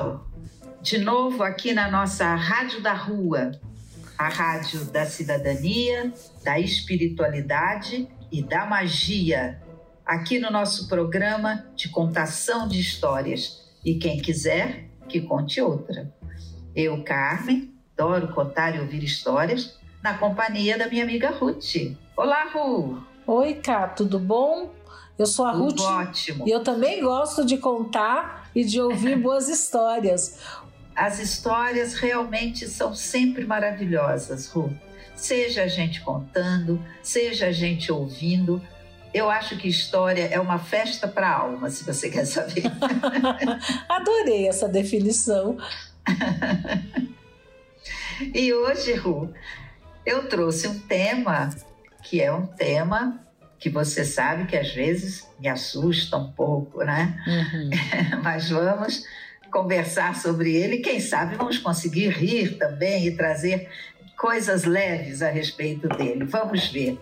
Pessoal! De novo aqui na nossa Rádio da Rua, a rádio da cidadania, da espiritualidade e da magia aqui no nosso programa de contação de histórias. E quem quiser, que conte outra. Eu, Carmen, adoro contar e ouvir histórias na companhia da minha amiga Ruth. Olá, Ru! Oi, Cá, tudo bom? Eu sou a Ruth. Ótimo. E eu também gosto de contar e de ouvir boas histórias. As histórias realmente são sempre maravilhosas, Ru. Seja a gente contando, seja a gente ouvindo, eu acho que história é uma festa para a alma, se você quer saber. Adorei essa definição. e hoje, Ru, eu trouxe um tema que é um tema que você sabe que às vezes me assusta um pouco, né? Uhum. Mas vamos conversar sobre ele. Quem sabe vamos conseguir rir também e trazer coisas leves a respeito dele. Vamos ver.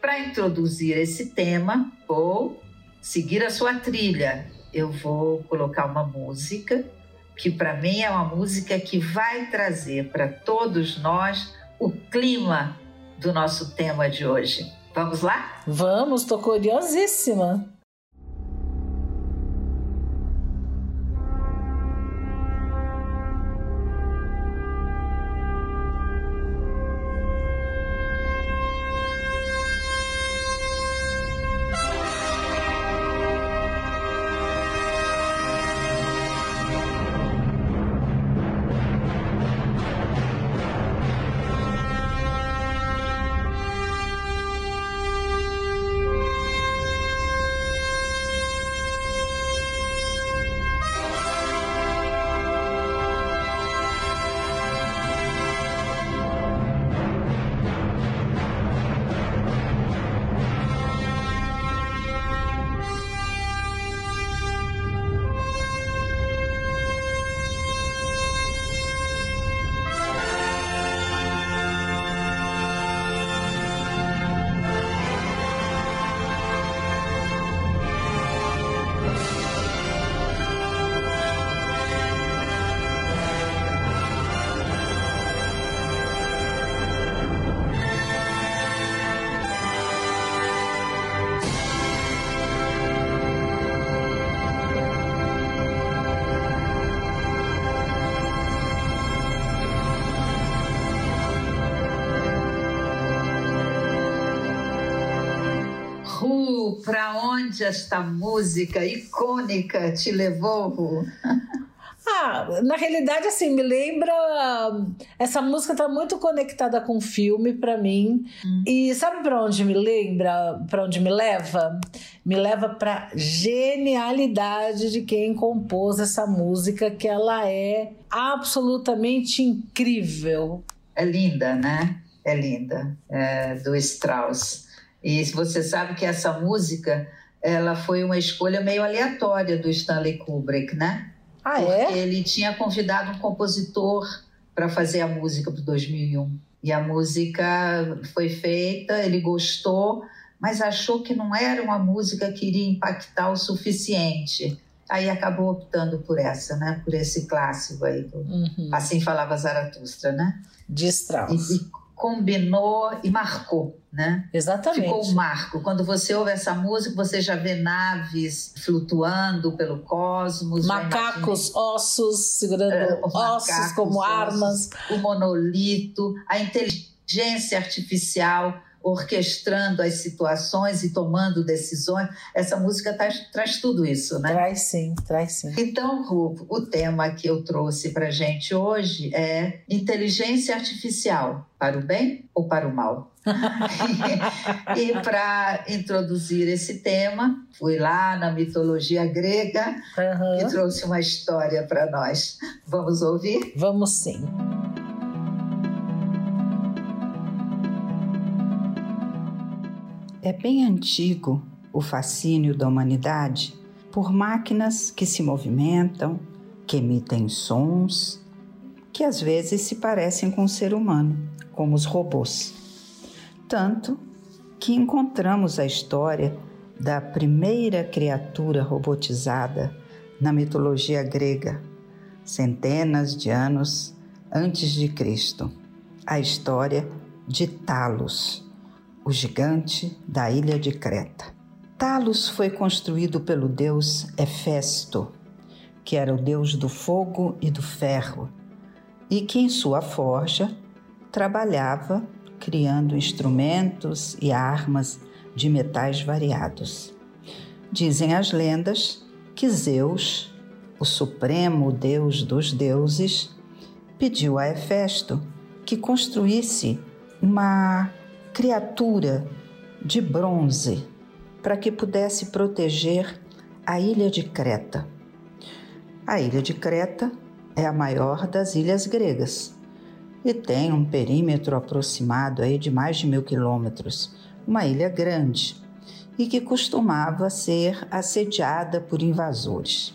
Para introduzir esse tema, vou seguir a sua trilha. Eu vou colocar uma música que, para mim, é uma música que vai trazer para todos nós o clima do nosso tema de hoje. Vamos lá? Vamos, estou curiosíssima. Esta música icônica te levou? Ah, na realidade, assim, me lembra. Essa música está muito conectada com o filme para mim. Hum. E sabe para onde me lembra? Para onde me leva? Me leva para genialidade de quem compôs essa música, que ela é absolutamente incrível. É linda, né? É linda. É do Strauss. E você sabe que essa música ela foi uma escolha meio aleatória do Stanley Kubrick, né? Ah, Porque é? ele tinha convidado um compositor para fazer a música para 2001. E a música foi feita, ele gostou, mas achou que não era uma música que iria impactar o suficiente. Aí acabou optando por essa, né? Por esse clássico aí. Do, uhum. Assim falava Zaratustra, né? De Strauss. E combinou e marcou, né? Exatamente. Ficou um marco. Quando você ouve essa música, você já vê naves flutuando pelo cosmos. Macacos, ossos, segurando é, ossos macacos, como armas. o monolito, a inteligência artificial orquestrando as situações e tomando decisões. Essa música traz, traz tudo isso, né? Traz sim, traz sim. Então, Ru, o tema que eu trouxe para gente hoje é inteligência artificial para o bem ou para o mal? e, para introduzir esse tema, fui lá na mitologia grega uhum. e trouxe uma história para nós. Vamos ouvir? Vamos sim. É bem antigo o fascínio da humanidade por máquinas que se movimentam, que emitem sons, que às vezes se parecem com o ser humano, como os robôs. Tanto que encontramos a história da primeira criatura robotizada na mitologia grega, centenas de anos antes de Cristo, a história de Talos, o gigante da ilha de Creta. Talos foi construído pelo deus Hefesto, que era o deus do fogo e do ferro, e que em sua forja trabalhava criando instrumentos e armas de metais variados. Dizem as lendas que Zeus, o supremo deus dos deuses, pediu a Hefesto que construísse uma criatura de bronze para que pudesse proteger a ilha de Creta. A ilha de Creta é a maior das ilhas gregas e tem um perímetro aproximado aí de mais de mil quilômetros, uma ilha grande e que costumava ser assediada por invasores.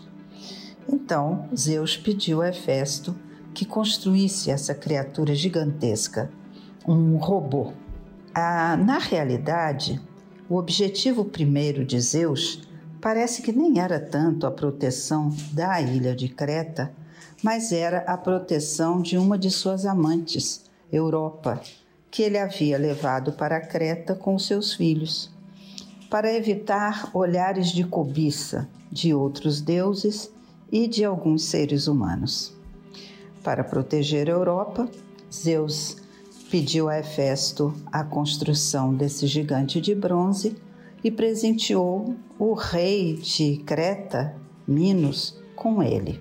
Então Zeus pediu a Hefesto que construísse essa criatura gigantesca, um robô. Ah, na realidade, o objetivo primeiro de Zeus parece que nem era tanto a proteção da ilha de Creta, mas era a proteção de uma de suas amantes, Europa, que ele havia levado para Creta com seus filhos, para evitar olhares de cobiça de outros deuses e de alguns seres humanos. Para proteger a Europa, Zeus pediu a Hefesto a construção desse gigante de bronze e presenteou o rei de Creta, Minos, com ele.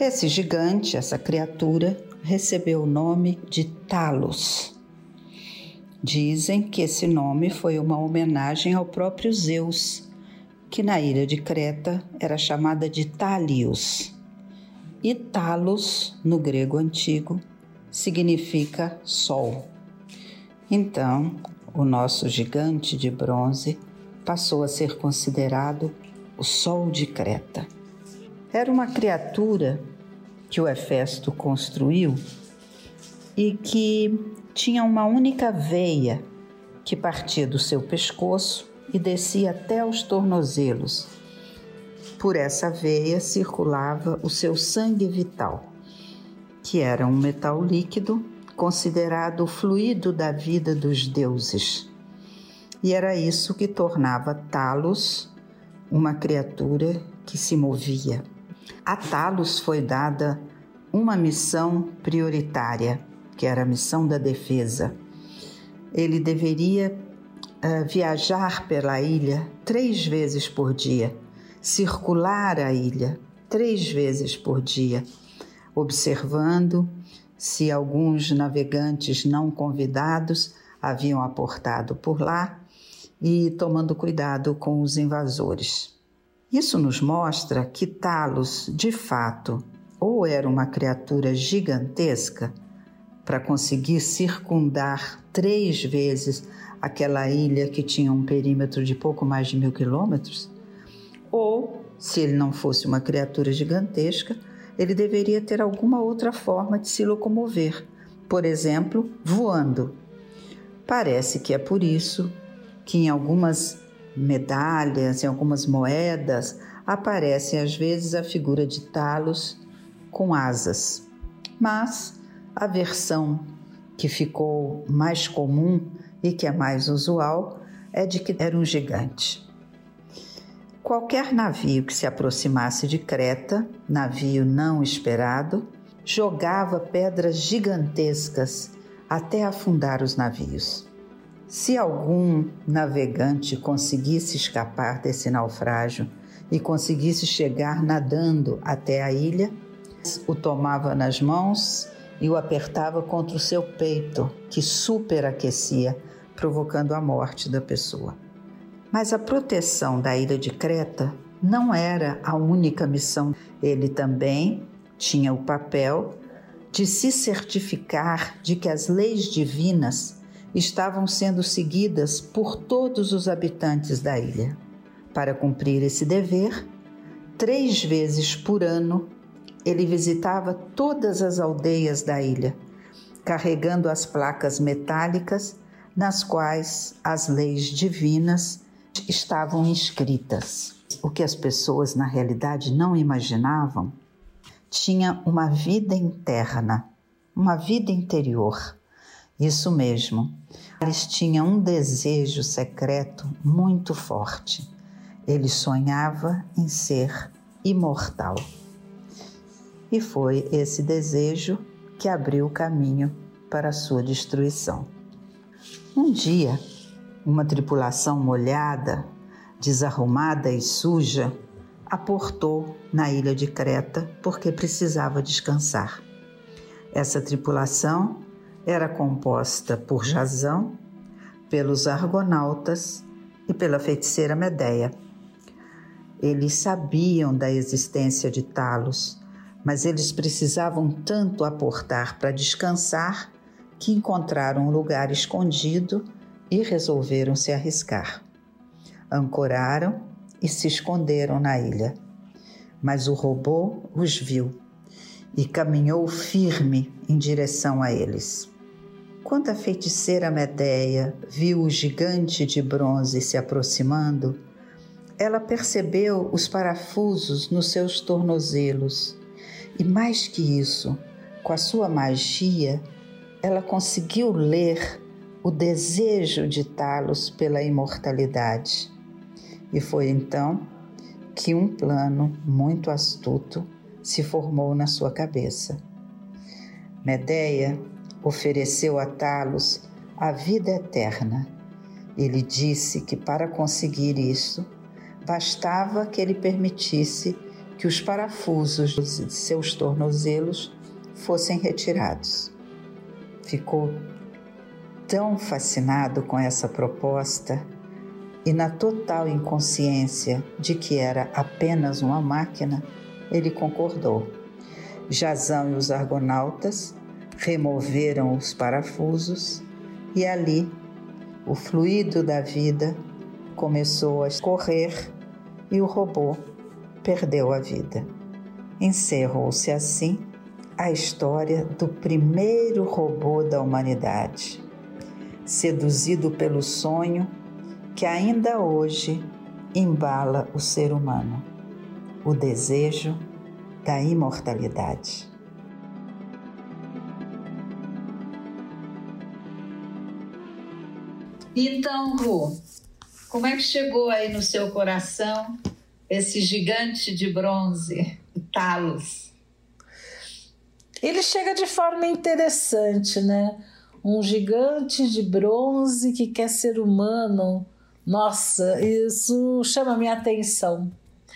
Esse gigante, essa criatura, recebeu o nome de Talos. Dizem que esse nome foi uma homenagem ao próprio Zeus, que na ilha de Creta era chamada de Talios. E Talos, no grego antigo, significa sol. Então, o nosso gigante de bronze passou a ser considerado o Sol de Creta. Era uma criatura que o Hefesto construiu e que tinha uma única veia que partia do seu pescoço e descia até os tornozelos. Por essa veia circulava o seu sangue vital que era um metal líquido considerado o fluido da vida dos deuses. E era isso que tornava Talos uma criatura que se movia. A Talos foi dada uma missão prioritária, que era a missão da defesa. Ele deveria uh, viajar pela ilha três vezes por dia, circular a ilha três vezes por dia observando se alguns navegantes não convidados haviam aportado por lá e tomando cuidado com os invasores. Isso nos mostra que Talos, de fato, ou era uma criatura gigantesca para conseguir circundar três vezes aquela ilha que tinha um perímetro de pouco mais de mil quilômetros, ou, se ele não fosse uma criatura gigantesca, ele deveria ter alguma outra forma de se locomover, por exemplo, voando. Parece que é por isso que em algumas medalhas, em algumas moedas, aparece às vezes a figura de Talos com asas. Mas a versão que ficou mais comum e que é mais usual é de que era um gigante. Qualquer navio que se aproximasse de Creta, navio não esperado, jogava pedras gigantescas até afundar os navios. Se algum navegante conseguisse escapar desse naufrágio e conseguisse chegar nadando até a ilha, o tomava nas mãos e o apertava contra o seu peito, que superaquecia, provocando a morte da pessoa. Mas a proteção da ilha de Creta não era a única missão. Ele também tinha o papel de se certificar de que as leis divinas estavam sendo seguidas por todos os habitantes da ilha. Para cumprir esse dever, três vezes por ano ele visitava todas as aldeias da ilha, carregando as placas metálicas nas quais as leis divinas estavam inscritas. O que as pessoas na realidade não imaginavam tinha uma vida interna, uma vida interior. Isso mesmo, eles tinham um desejo secreto muito forte. Ele sonhava em ser imortal. E foi esse desejo que abriu o caminho para a sua destruição. Um dia, uma tripulação molhada, desarrumada e suja aportou na ilha de Creta porque precisava descansar. Essa tripulação era composta por Jazão, pelos argonautas e pela feiticeira Medeia. Eles sabiam da existência de Talos mas eles precisavam tanto aportar para descansar que encontraram um lugar escondido e resolveram se arriscar. Ancoraram e se esconderam na ilha. Mas o robô os viu e caminhou firme em direção a eles. Quando a feiticeira Medeia viu o gigante de bronze se aproximando, ela percebeu os parafusos nos seus tornozelos e mais que isso, com a sua magia, ela conseguiu ler o desejo de Talos pela imortalidade. E foi então que um plano muito astuto se formou na sua cabeça. Medeia ofereceu a Talos a vida eterna. Ele disse que para conseguir isso, bastava que ele permitisse que os parafusos de seus tornozelos fossem retirados. Ficou tão fascinado com essa proposta e na total inconsciência de que era apenas uma máquina, ele concordou. Jazão e os argonautas removeram os parafusos e ali o fluido da vida começou a correr e o robô perdeu a vida. Encerrou-se assim a história do primeiro robô da humanidade, seduzido pelo sonho que ainda hoje embala o ser humano, o desejo da imortalidade. Então, Ru, como é que chegou aí no seu coração esse gigante de bronze, Talos. Ele chega de forma interessante, né? Um gigante de bronze que quer ser humano. Nossa, isso chama minha atenção.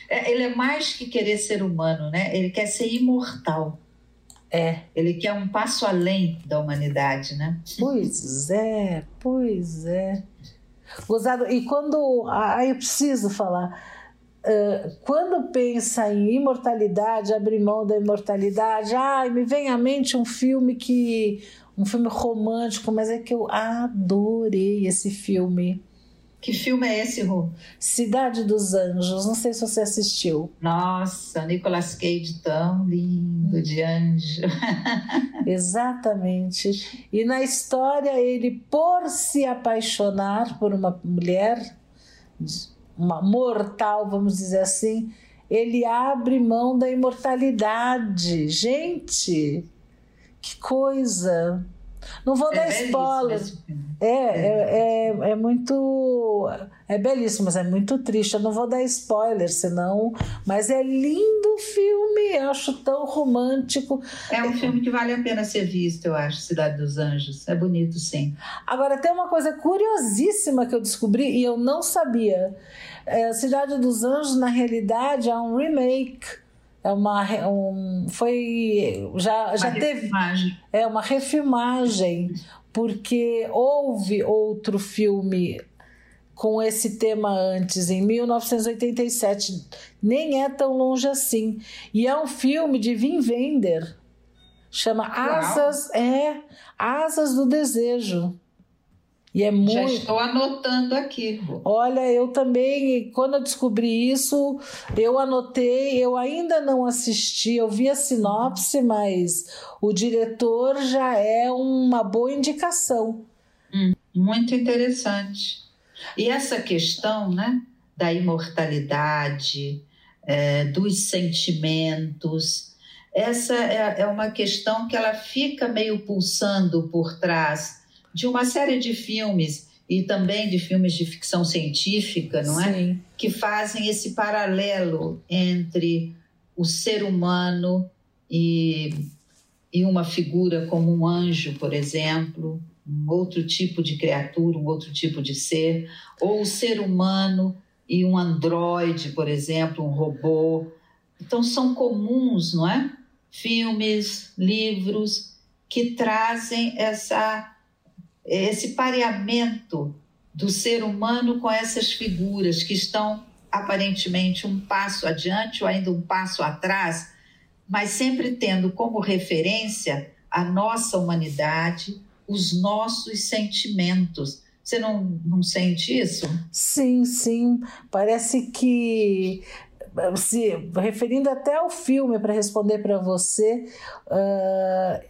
É, ele é mais que querer ser humano, né? Ele quer ser imortal. É. Ele quer um passo além da humanidade, né? Pois é, pois é. Gozado. E quando. Aí eu preciso falar Uh, quando pensa em imortalidade, abrir mão da imortalidade, ai, me vem à mente um filme que. Um filme romântico, mas é que eu adorei esse filme. Que filme é esse, Ru? Cidade dos Anjos. Não sei se você assistiu. Nossa, Nicolas Cage tão lindo de anjo. Exatamente. E na história, ele, por se apaixonar por uma mulher uma mortal, vamos dizer assim, ele abre mão da imortalidade. Gente, que coisa! Não vou é dar spoiler. É, é, é, é, muito. É belíssimo, mas é muito triste. Eu não vou dar spoiler, senão. Mas é lindo o filme, acho tão romântico. É um filme que vale a pena ser visto, eu acho, Cidade dos Anjos. É bonito, sim. Agora, tem uma coisa curiosíssima que eu descobri e eu não sabia. É, Cidade dos Anjos, na realidade, é um remake É uma um, foi já já uma teve refilmagem. é uma refilmagem porque houve outro filme com esse tema antes, em 1987. Nem é tão longe assim. E é um filme de Wim Wender. Chama Uau. Asas, é, Asas do Desejo. E é muito. Já estou anotando aqui. Olha, eu também, quando eu descobri isso, eu anotei, eu ainda não assisti, eu vi a sinopse, mas o diretor já é uma boa indicação. Hum, muito interessante. E essa questão né, da imortalidade, é, dos sentimentos, essa é, é uma questão que ela fica meio pulsando por trás de uma série de filmes e também de filmes de ficção científica, não é? Sim. Que fazem esse paralelo entre o ser humano e, e uma figura como um anjo, por exemplo, um outro tipo de criatura, um outro tipo de ser, ou o ser humano e um androide, por exemplo, um robô. Então são comuns, não é? Filmes, livros que trazem essa esse pareamento do ser humano com essas figuras que estão aparentemente um passo adiante ou ainda um passo atrás, mas sempre tendo como referência a nossa humanidade, os nossos sentimentos. Você não, não sente isso? Sim, sim. Parece que se referindo até ao filme para responder para você, uh,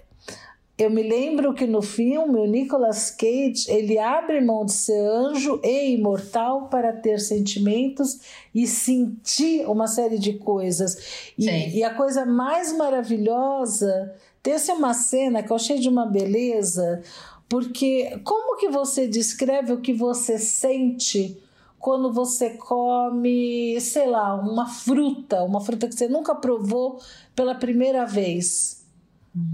eu me lembro que no filme o Nicolas Cage ele abre mão de ser anjo e imortal para ter sentimentos e sentir uma série de coisas. E, e a coisa mais maravilhosa, tem-se uma cena que eu achei de uma beleza, porque como que você descreve o que você sente quando você come, sei lá, uma fruta, uma fruta que você nunca provou pela primeira vez?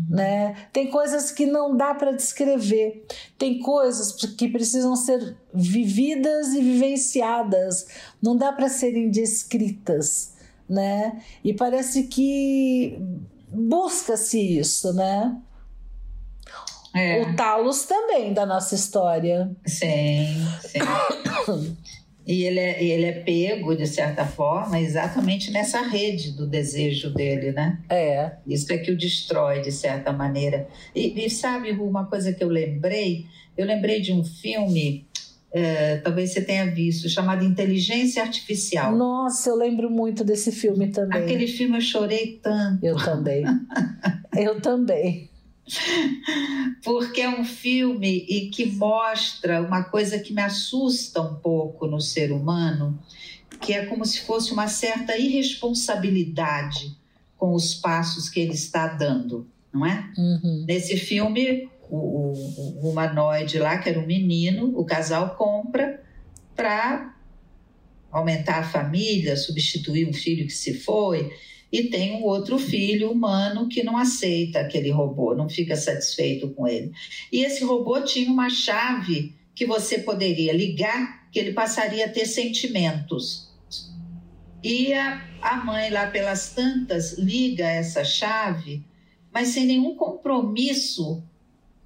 Né? Tem coisas que não dá para descrever, tem coisas que precisam ser vividas e vivenciadas, não dá para serem descritas, né? E parece que busca-se isso, né? É. O Talos também da nossa história. Sim, sim. E ele é, ele é pego, de certa forma, exatamente nessa rede do desejo dele, né? É. Isso é que o destrói, de certa maneira. E, e sabe, Ru, uma coisa que eu lembrei? Eu lembrei de um filme, é, talvez você tenha visto, chamado Inteligência Artificial. Nossa, eu lembro muito desse filme também. Aquele filme eu chorei tanto. Eu também. eu também porque é um filme e que mostra uma coisa que me assusta um pouco no ser humano, que é como se fosse uma certa irresponsabilidade com os passos que ele está dando, não é? Uhum. Nesse filme, o, o, o humanoide lá, que era um menino, o casal compra para aumentar a família, substituir um filho que se foi e tem um outro filho humano que não aceita aquele robô, não fica satisfeito com ele. E esse robô tinha uma chave que você poderia ligar, que ele passaria a ter sentimentos. E a, a mãe, lá pelas tantas, liga essa chave, mas sem nenhum compromisso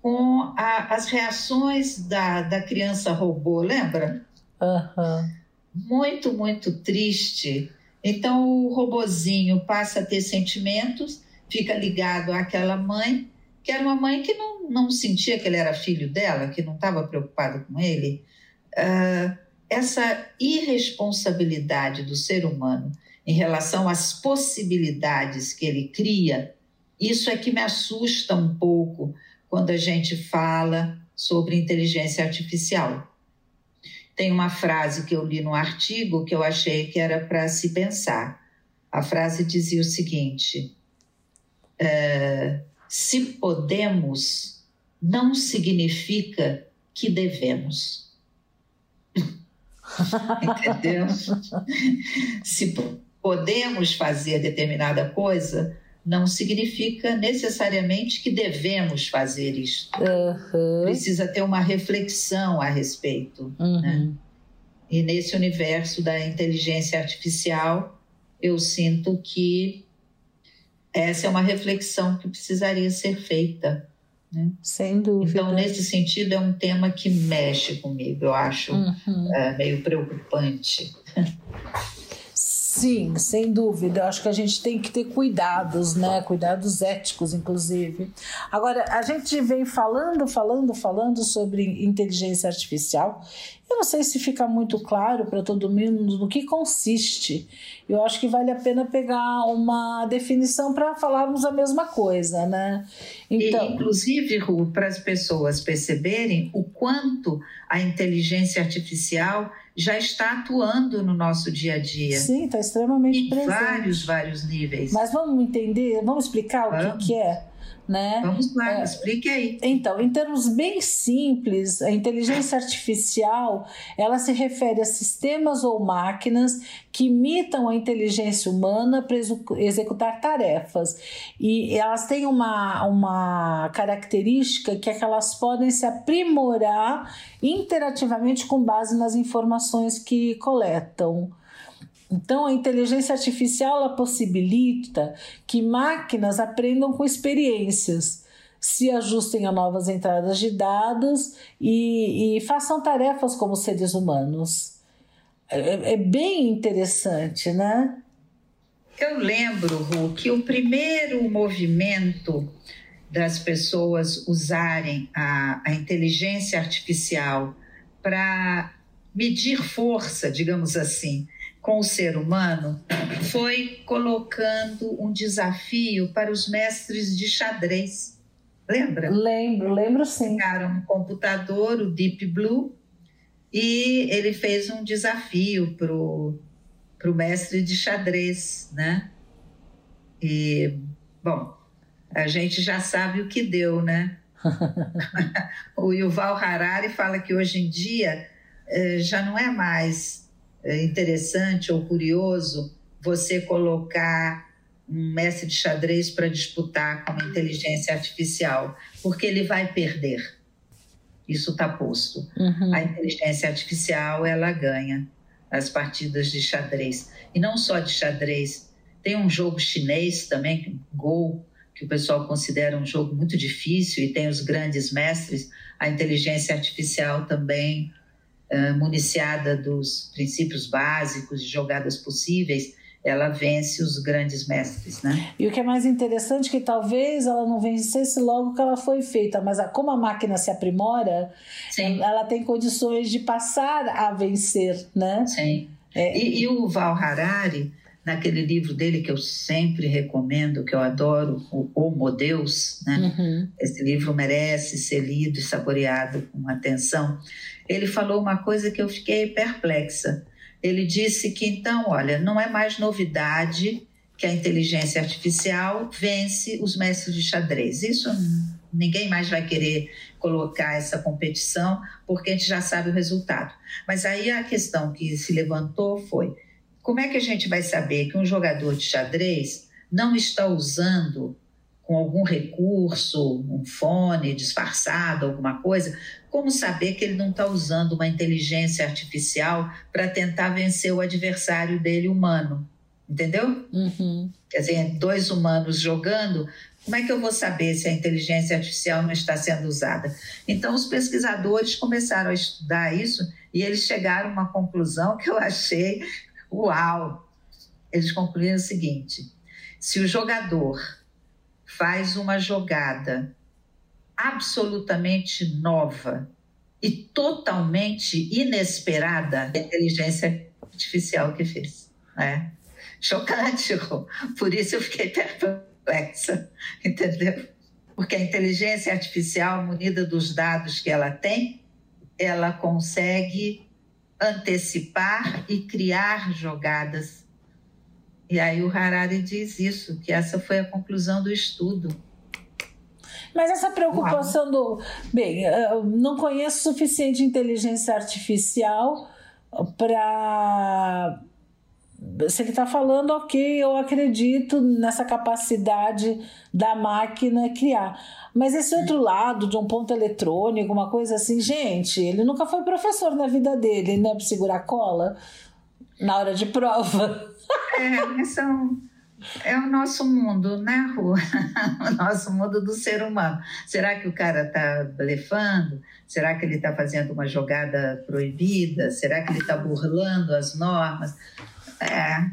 com a, as reações da, da criança robô, lembra? Uhum. Muito, muito triste então o robozinho passa a ter sentimentos, fica ligado àquela mãe, que era uma mãe que não, não sentia que ele era filho dela, que não estava preocupada com ele. Uh, essa irresponsabilidade do ser humano em relação às possibilidades que ele cria, isso é que me assusta um pouco quando a gente fala sobre inteligência artificial. Tem uma frase que eu li no artigo que eu achei que era para se pensar. A frase dizia o seguinte: é, se podemos, não significa que devemos. Entendeu? se podemos fazer determinada coisa, não significa necessariamente que devemos fazer isso. Uhum. Precisa ter uma reflexão a respeito. Uhum. Né? E nesse universo da inteligência artificial, eu sinto que essa é uma reflexão que precisaria ser feita. Né? Sem dúvida. Então, nesse sentido, é um tema que mexe comigo, eu acho uhum. é, meio preocupante. Sim, sem dúvida. Eu acho que a gente tem que ter cuidados, né? Cuidados éticos, inclusive. Agora, a gente vem falando, falando, falando sobre inteligência artificial. Eu não sei se fica muito claro para todo mundo no que consiste. Eu acho que vale a pena pegar uma definição para falarmos a mesma coisa, né? Então, e, inclusive, Ru, para as pessoas perceberem o quanto a inteligência artificial já está atuando no nosso dia a dia. Sim, está extremamente em presente. vários, vários níveis. Mas vamos entender, vamos explicar o que, que é? Né? Vamos lá, é, explique aí. Então, em termos bem simples, a inteligência artificial ela se refere a sistemas ou máquinas que imitam a inteligência humana para executar tarefas. E elas têm uma, uma característica que é que elas podem se aprimorar interativamente com base nas informações que coletam. Então, a inteligência artificial ela possibilita que máquinas aprendam com experiências, se ajustem a novas entradas de dados e, e façam tarefas como seres humanos. É, é, bem interessante, né? Eu lembro, Ru, que o primeiro movimento das pessoas usarem a, a inteligência artificial para medir força, digamos assim, com o ser humano foi colocando um desafio para os mestres de xadrez. Lembra? Lembro, lembro sim. Pegaram um computador, o Deep Blue, e ele fez um desafio para o mestre de xadrez, né? E, bom, a gente já sabe o que deu, né? o Yuval Harari fala que hoje em dia eh, já não é mais interessante ou curioso você colocar um mestre de xadrez para disputar com a inteligência artificial, porque ele vai perder. Isso está posto. Uhum. A inteligência artificial ela ganha as partidas de xadrez e não só de xadrez. Tem um jogo chinês também, Go, que o pessoal considera um jogo muito difícil e tem os grandes mestres. A inteligência artificial também uh, municiada dos princípios básicos de jogadas possíveis, ela vence os grandes mestres, né? E o que é mais interessante é que talvez ela não vencesse logo que ela foi feita, mas a, como a máquina se aprimora, Sim. ela tem condições de passar a vencer, né? Sim. É, e, e, o Val Harari, naquele livro dele que eu sempre recomendo, que eu adoro, o Homo Deus, né? Uhum. Esse livro merece ser lido e saboreado com atenção ele falou uma coisa que eu fiquei perplexa. Ele disse que então, olha, não é mais novidade que a inteligência artificial vence os mestres de xadrez. Isso ninguém mais vai querer colocar essa competição, porque a gente já sabe o resultado. Mas aí a questão que se levantou foi: como é que a gente vai saber que um jogador de xadrez não está usando com algum recurso, um fone disfarçado, alguma coisa, como saber que ele não está usando uma inteligência artificial para tentar vencer o adversário dele humano? Entendeu? Uhum. Quer dizer, dois humanos jogando, como é que eu vou saber se a inteligência artificial não está sendo usada? Então, os pesquisadores começaram a estudar isso e eles chegaram a uma conclusão que eu achei uau. Eles concluíram o seguinte: se o jogador faz uma jogada absolutamente nova e totalmente inesperada a inteligência artificial que fez. Né? Chocante, por isso eu fiquei perplexa, entendeu? Porque a inteligência artificial, munida dos dados que ela tem, ela consegue antecipar e criar jogadas. E aí o Harari diz isso, que essa foi a conclusão do estudo. Mas essa preocupação do. Bem, não conheço suficiente inteligência artificial para. Se ele está falando, ok, eu acredito nessa capacidade da máquina criar. Mas esse outro lado, de um ponto eletrônico, uma coisa assim, gente, ele nunca foi professor na vida dele, né? Para segurar cola na hora de prova. É, são É o nosso mundo, né, Rua? o nosso mundo do ser humano. Será que o cara está blefando? Será que ele está fazendo uma jogada proibida? Será que ele está burlando as normas? É.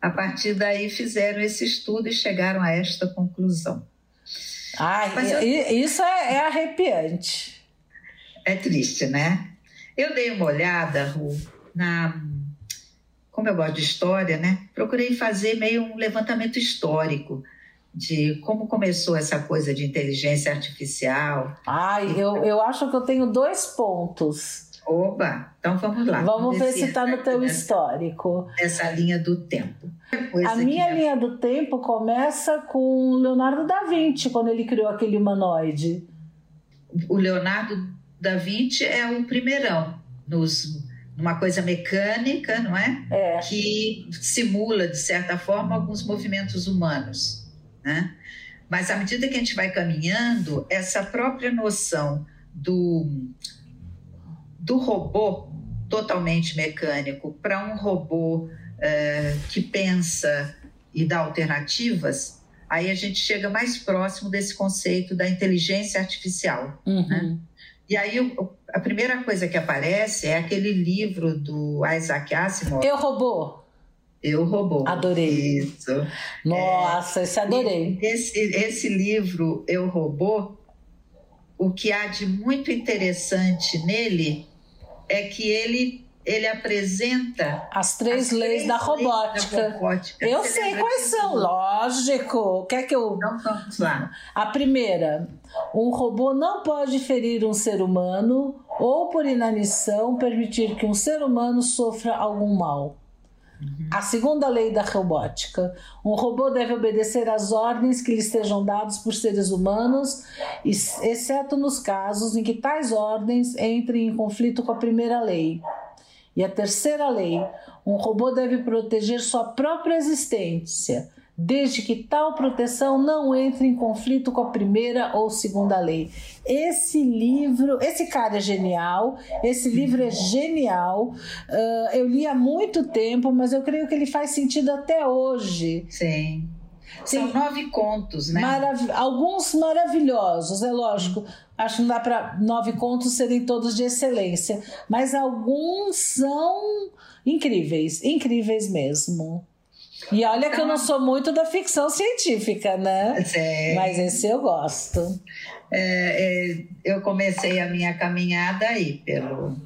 A partir daí fizeram esse estudo e chegaram a esta conclusão. Ai, eu... isso é, é arrepiante. É triste, né? Eu dei uma olhada, Ru, na como eu gosto de história, né? Procurei fazer meio um levantamento histórico de como começou essa coisa de inteligência artificial. Ai, eu, eu acho que eu tenho dois pontos. Oba, então vamos lá. Vamos, vamos ver se está no teu nessa, histórico. Essa linha do tempo. A minha linha do tempo começa com Leonardo da Vinci, quando ele criou aquele humanoide. O Leonardo da Vinci é o primeirão nos uma coisa mecânica, não é? é? Que simula, de certa forma, alguns movimentos humanos, né? Mas à medida que a gente vai caminhando, essa própria noção do, do robô totalmente mecânico para um robô é, que pensa e dá alternativas, aí a gente chega mais próximo desse conceito da inteligência artificial. Né? Uhum. Né? E aí a primeira coisa que aparece é aquele livro do Isaac Asimov. Eu robô. Eu robô. Adorei. Isso. Nossa, é, esse adorei. Esse, esse livro, Eu Robô, o que há de muito interessante nele é que ele ele apresenta as três, as leis, da, robótica. da robótica. Eu Você sei quais são, lógico. Quer que eu. Então vamos lá. A primeira, um robô não pode ferir um ser humano ou, por inanição, permitir que um ser humano sofra algum mal. Uhum. A segunda lei da robótica: um robô deve obedecer às ordens que lhe estejam dadas por seres humanos, exceto nos casos em que tais ordens entrem em conflito com a primeira lei. E a terceira lei: um robô deve proteger sua própria existência, desde que tal proteção não entre em conflito com a primeira ou segunda lei. Esse livro, esse cara é genial, esse livro é genial. Uh, eu li há muito tempo, mas eu creio que ele faz sentido até hoje. Sim. São nove contos, né? Marav alguns maravilhosos, é lógico. Acho que não dá para nove contos serem todos de excelência, mas alguns são incríveis, incríveis mesmo. E olha que eu não sou muito da ficção científica, né? É, mas esse eu gosto. É, é, eu comecei a minha caminhada aí pelo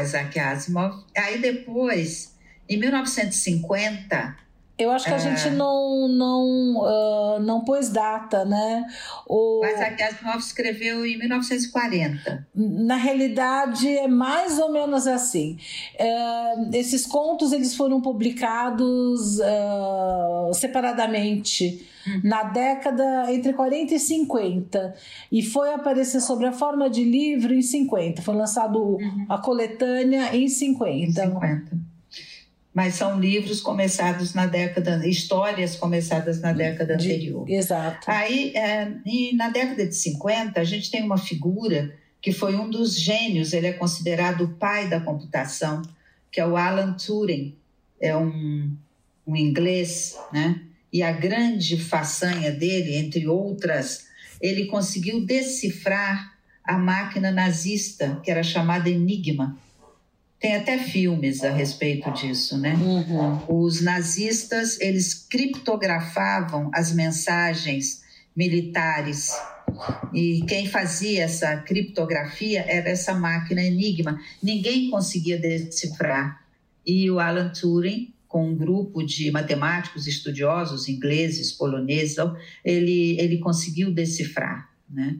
Isaac Asimov. Aí depois, em 1950, eu acho que a é. gente não não uh, não pôs data, né? O... Mas a Asimov escreveu em 1940. Na realidade é mais ou menos assim. Uh, esses contos eles foram publicados uh, separadamente uhum. na década entre 40 e 50 e foi aparecer sobre a forma de livro em 50. Foi lançado uhum. a coletânea em 50. Em 50 mas são livros começados na década, histórias começadas na década de, anterior. Exato. Aí, é, na década de 50, a gente tem uma figura que foi um dos gênios, ele é considerado o pai da computação, que é o Alan Turing, é um, um inglês, né? E a grande façanha dele, entre outras, ele conseguiu decifrar a máquina nazista, que era chamada Enigma tem até filmes a respeito disso, né? Uhum. Os nazistas, eles criptografavam as mensagens militares e quem fazia essa criptografia era essa máquina Enigma. Ninguém conseguia decifrar. E o Alan Turing, com um grupo de matemáticos estudiosos ingleses, poloneses, ele, ele conseguiu decifrar, né?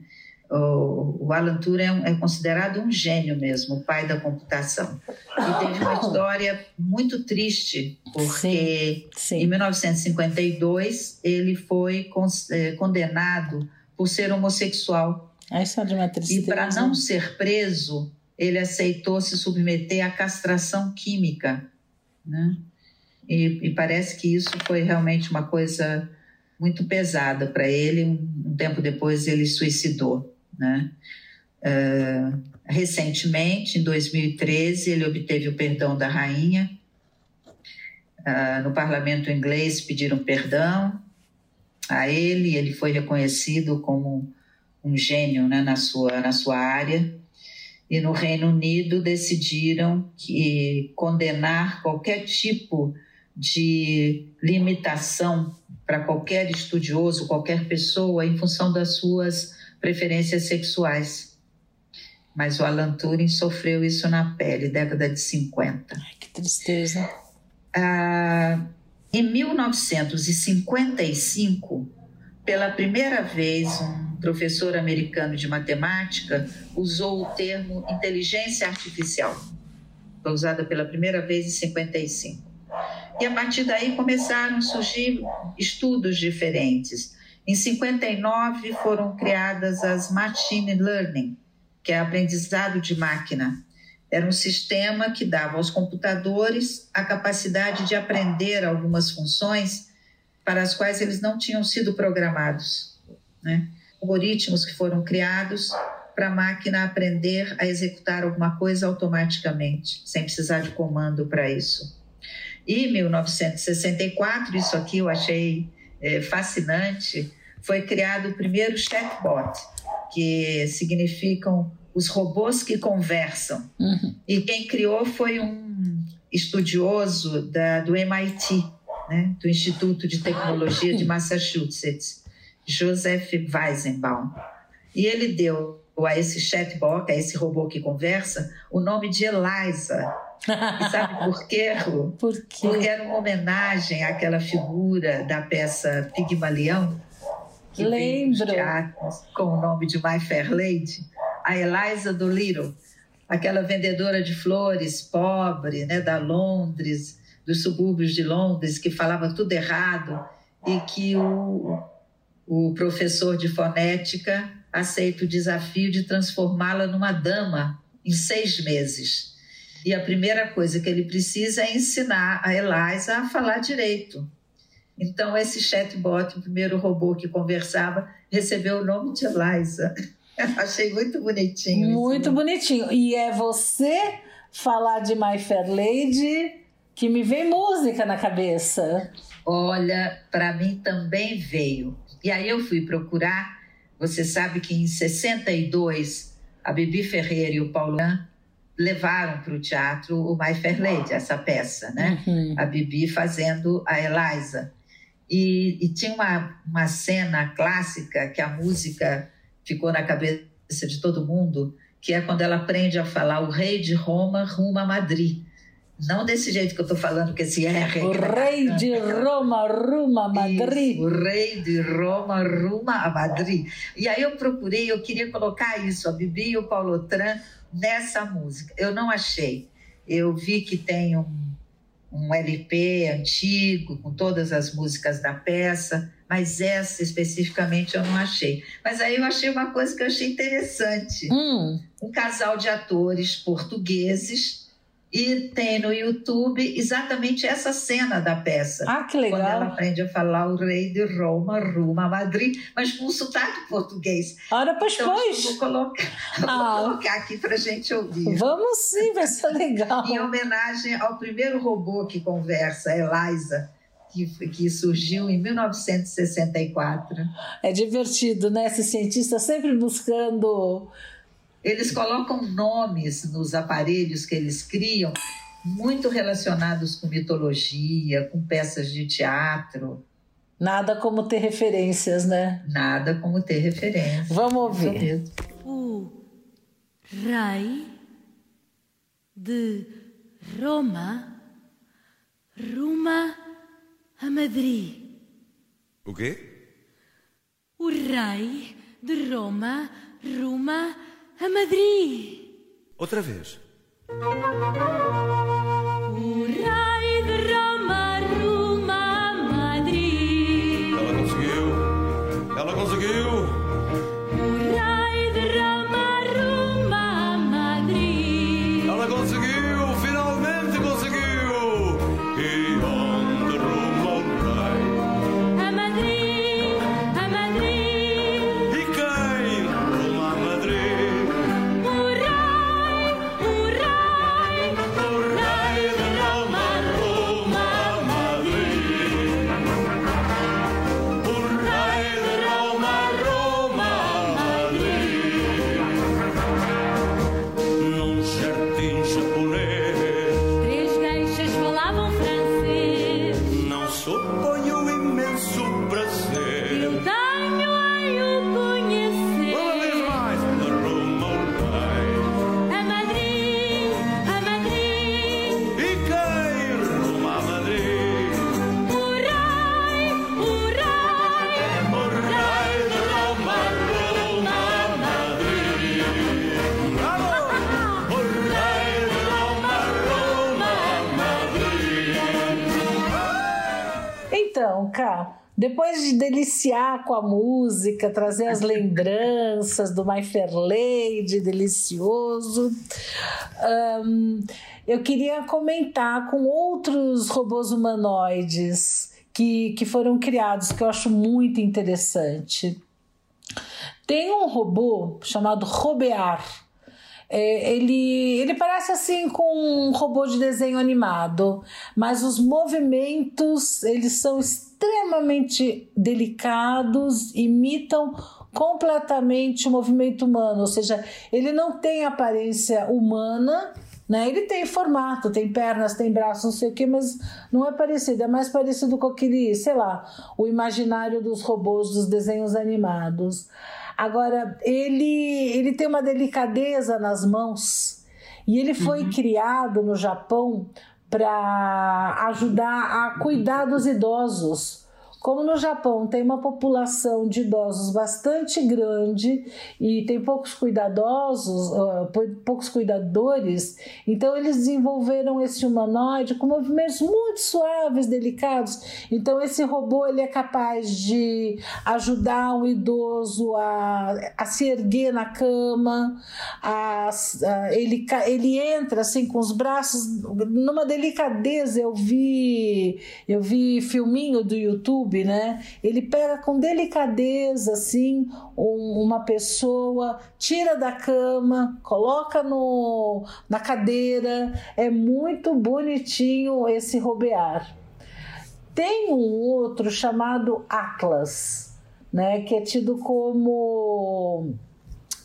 O, Alan Turing é, é, considerado um gênio mesmo, o pai da computação. E teve uma história muito triste, porque sim, sim. em 1952 ele foi é, condenado por ser homossexual. É de uma tristeza. E para não ser preso, ele aceitou se submeter à castração química. Né? E, e parece que isso foi realmente uma coisa muito pesada para ele. Um tempo depois ele suicidou. Né? Uh, recentemente, em 2013, ele obteve o perdão da rainha uh, no parlamento inglês pediram perdão a ele, ele foi reconhecido como um gênio né, na, sua, na sua área. E no Reino Unido decidiram que condenar qualquer tipo de limitação para qualquer estudioso, qualquer pessoa, em função das suas preferências sexuais. Mas o Alan Turing sofreu isso na pele, década de 50. Ai, que tristeza. Ah, em 1955, pela primeira vez, um professor americano de matemática usou o termo inteligência artificial. Foi usada pela primeira vez em 55. E a partir daí começaram a surgir estudos diferentes. Em 59 foram criadas as machine learning, que é aprendizado de máquina. Era um sistema que dava aos computadores a capacidade de aprender algumas funções para as quais eles não tinham sido programados. Né? Algoritmos que foram criados para a máquina aprender a executar alguma coisa automaticamente, sem precisar de comando para isso. E 1964, isso aqui eu achei é, fascinante, foi criado o primeiro chatbot, que significam os robôs que conversam. Uhum. E quem criou foi um estudioso da, do MIT, né, do Instituto de Tecnologia de Massachusetts, Joseph Weizenbaum. E ele deu a esse chatbot, a esse robô que conversa, o nome de Eliza. E sabe por quê, Ru? Por quê? Porque era uma homenagem àquela figura da peça Pigmalião, que Lembro. teatros com o nome de My Fair Lady, a Eliza Dolittle, aquela vendedora de flores pobre, né, da Londres, dos subúrbios de Londres, que falava tudo errado e que o, o professor de fonética aceita o desafio de transformá-la numa dama em seis meses. E a primeira coisa que ele precisa é ensinar a Eliza a falar direito. Então, esse chatbot, o primeiro robô que conversava, recebeu o nome de Eliza. Achei muito bonitinho. Muito isso. bonitinho. E é você falar de My Fair Lady que me vem música na cabeça. Olha, para mim também veio. E aí eu fui procurar. Você sabe que em 62 a Bibi Ferreira e o Paulo levaram para o teatro o My Fair Lady, essa peça, né? Uhum. A Bibi fazendo a Eliza. E, e, tinha uma, uma cena clássica que a música ficou na cabeça de todo mundo, que é quando ela aprende a falar o rei de Roma rumo a Madrid. Não desse jeito que eu estou falando, que esse R. O rei de Roma rumo a Madrid. Isso, o rei de Roma rumo a Madrid. E aí eu procurei, eu queria colocar isso, a Bibi e o Paulo Tran, nessa música. Eu não achei. Eu vi que tem um, um LP antigo, com todas as músicas da peça, mas essa especificamente eu não achei. Mas aí eu achei uma coisa que eu achei interessante. Hum. Um casal de atores portugueses e tem no YouTube exatamente essa cena da peça. Ah, que legal. Quando ela aprende a falar o rei de Roma, Roma, Madrid, mas com um sotaque português. Ora, pois, então, pois. Vou colocar, ah. vou colocar aqui para gente ouvir. Vamos sim, vai ser legal. em homenagem ao primeiro robô que conversa, Eliza, que, que surgiu em 1964. É divertido, né? Esse cientista sempre buscando eles colocam nomes nos aparelhos que eles criam muito relacionados com mitologia, com peças de teatro. Nada como ter referências, né? Nada como ter referências. Vamos ouvir. O rei de Roma ruma a Madrid. O quê? O rei de Roma ruma a Madrid. Outra vez. Depois de deliciar com a música, trazer as lembranças do My Fair Lady, delicioso, um, eu queria comentar com outros robôs humanoides que, que foram criados, que eu acho muito interessante. Tem um robô chamado Robear. É, ele, ele parece assim com um robô de desenho animado, mas os movimentos eles são extremamente delicados, imitam completamente o movimento humano, ou seja, ele não tem aparência humana, né? Ele tem formato, tem pernas, tem braços, não sei o que, mas não é parecido. É mais parecido com aquele, sei lá, o imaginário dos robôs dos desenhos animados. Agora, ele, ele tem uma delicadeza nas mãos e ele foi uhum. criado no Japão para ajudar a cuidar dos idosos como no Japão tem uma população de idosos bastante grande e tem poucos cuidadosos, uh, poucos cuidadores, então eles desenvolveram esse humanoide com movimentos muito suaves, delicados. Então esse robô ele é capaz de ajudar um idoso a, a se erguer na cama, a, a, ele, ele entra assim com os braços numa delicadeza. Eu vi eu vi filminho do YouTube YouTube, né? Ele pega com delicadeza, assim, um, uma pessoa, tira da cama, coloca no, na cadeira. É muito bonitinho esse robear. Tem um outro chamado Atlas, né? Que é tido como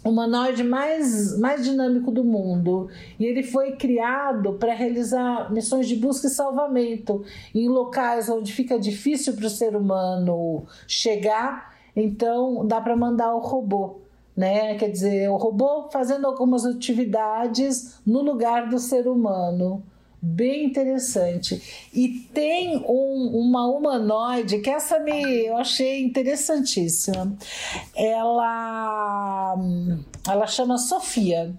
humanoide mais, mais dinâmico do mundo. E ele foi criado para realizar missões de busca e salvamento em locais onde fica difícil para o ser humano chegar. Então, dá para mandar o robô. Né? Quer dizer, o robô fazendo algumas atividades no lugar do ser humano bem interessante. E tem um, uma humanoide que essa me eu achei interessantíssima. Ela ela chama Sofia.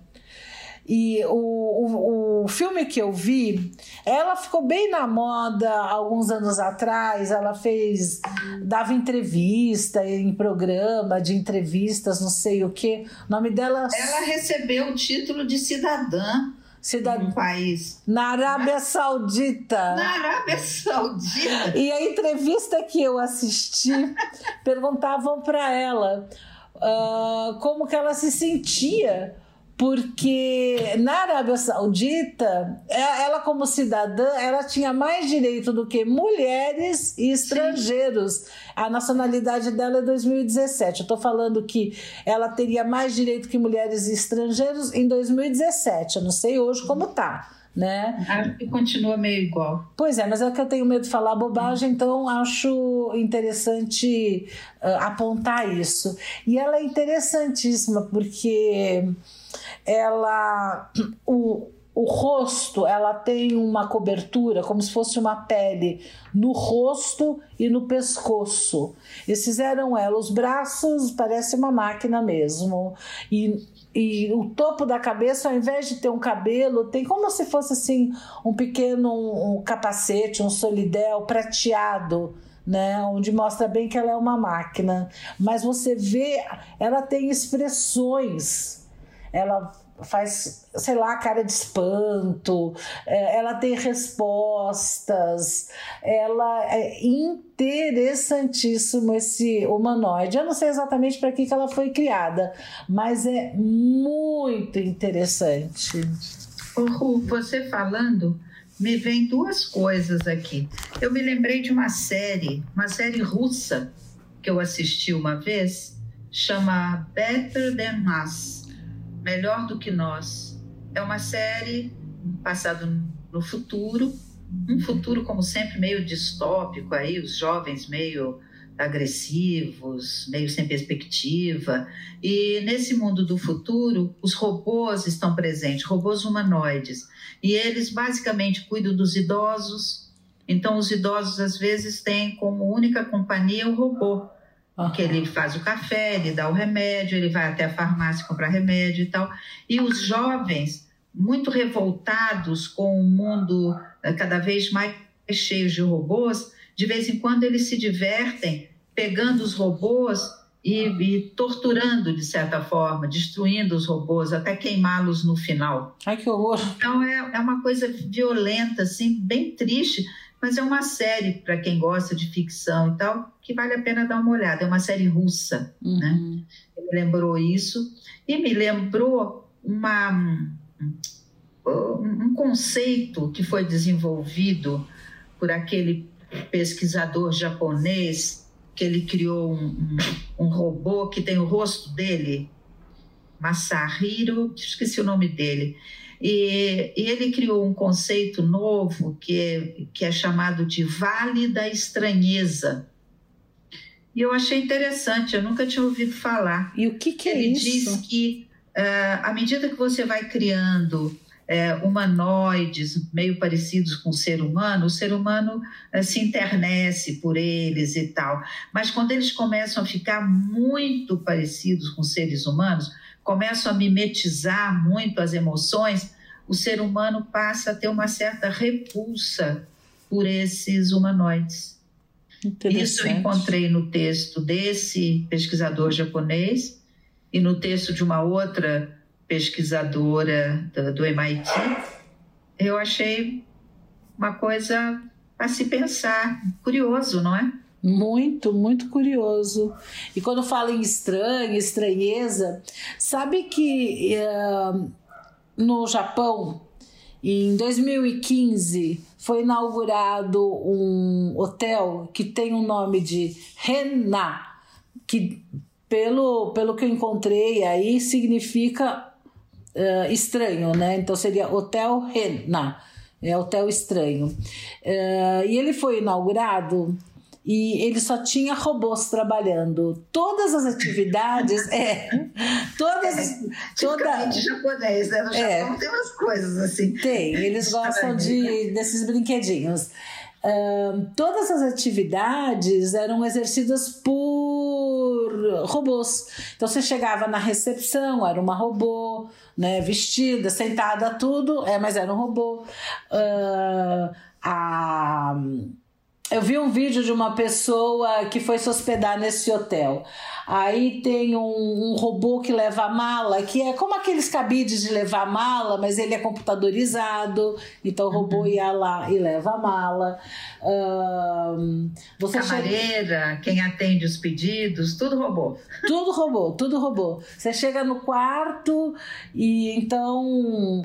E o, o, o, filme que eu vi, ela ficou bem na moda alguns anos atrás. Ela fez, dava entrevista em programa de entrevistas, não sei o que. O nome dela. Ela recebeu o título de cidadã cidade um país. Na Arábia Saudita. Na Arábia Saudita. E a entrevista que eu assisti, perguntavam para ela uh, como que ela se sentia porque na Arábia Saudita, é, ela como cidadã, ela tinha mais direito do que mulheres e estrangeiros. Sim. A nacionalidade dela é 2017. Eu estou falando que ela teria mais direito que mulheres e estrangeiros em 2017. Eu não sei hoje como tá. Né? Acho que continua meio igual. Pois é, mas é que eu tenho medo de falar bobagem, então acho interessante uh, apontar isso. E ela é interessantíssima porque ela o, o rosto ela tem uma cobertura como se fosse uma pele no rosto e no pescoço. Eles fizeram ela, os braços parece uma máquina mesmo. E, e o topo da cabeça, ao invés de ter um cabelo, tem como se fosse assim um pequeno um capacete, um solidel prateado. Né, onde mostra bem que ela é uma máquina, mas você vê, ela tem expressões ela faz, sei lá, cara de espanto, é, ela tem respostas, ela é interessantíssimo esse humanoide. Eu não sei exatamente para que, que ela foi criada, mas é muito interessante. Você falando, me vem duas coisas aqui. Eu me lembrei de uma série, uma série russa que eu assisti uma vez, chama Better Than Us Melhor do que Nós. É uma série passada no futuro, um futuro, como sempre, meio distópico, aí, os jovens meio agressivos, meio sem perspectiva. E nesse mundo do futuro, os robôs estão presentes, robôs humanoides. E eles basicamente cuidam dos idosos. Então, os idosos às vezes têm como única companhia o robô. Porque ele faz o café, ele dá o remédio, ele vai até a farmácia comprar remédio e tal. E os jovens, muito revoltados com o um mundo eh, cada vez mais cheio de robôs, de vez em quando eles se divertem pegando os robôs e, e torturando de certa forma, destruindo os robôs, até queimá-los no final. Ai, que horror! Então é, é uma coisa violenta, assim, bem triste, mas é uma série para quem gosta de ficção e tal, que vale a pena dar uma olhada. É uma série russa, Uhum. né? Me lembrou isso e me lembrou uma, um, um conceito que foi desenvolvido por aquele pesquisador japonês que ele criou um, um, um robô que tem o rosto dele, Masahiro, esqueci o nome dele. E, e, ele criou um conceito novo que é, que é chamado de Vale da Estranheza. E eu achei interessante, eu nunca tinha ouvido falar. E o que, que é ele isso? diz que uh, à medida que você vai criando uh, humanoides meio parecidos com o ser humano, o ser humano uh, se internece por eles e tal. Mas quando eles começam a ficar muito parecidos com seres humanos, começam a mimetizar muito as emoções, o ser humano passa a ter uma certa repulsa por esses humanoides. Isso eu encontrei no texto desse pesquisador japonês e no texto de uma outra pesquisadora do, do MIT. Eu achei uma coisa a se pensar, curioso, não é? Muito, muito curioso. E quando fala em estranho, estranheza, sabe que uh, no Japão, em 2015, foi inaugurado um hotel que tem o nome de Rena, que pelo, pelo que eu encontrei aí significa uh, estranho, né? Então seria Hotel Rena, é Hotel Estranho. Uh, e ele foi inaugurado e ele só tinha robôs trabalhando. Todas as atividades, é, todas, é, toda japonês, né? No É. Japão tem umas coisas assim. tem, eles gostam de desses brinquedinhos. Todas as atividades eram exercidas por robôs. Então você chegava na recepção, era uma robô, né, vestida, sentada, tudo, é, mas era um robô. Ah, a eu vi um vídeo de uma pessoa que foi se hospedar nesse hotel. Aí tem um, um, robô que leva a mala, que é como aqueles cabides de levar a mala, mas ele é computadorizado. Então o robô ia lá e leva a mala. Um, você Camareira, chega... quem atende os pedidos, tudo robô. Tudo robô, tudo robô. Você chega no quarto e então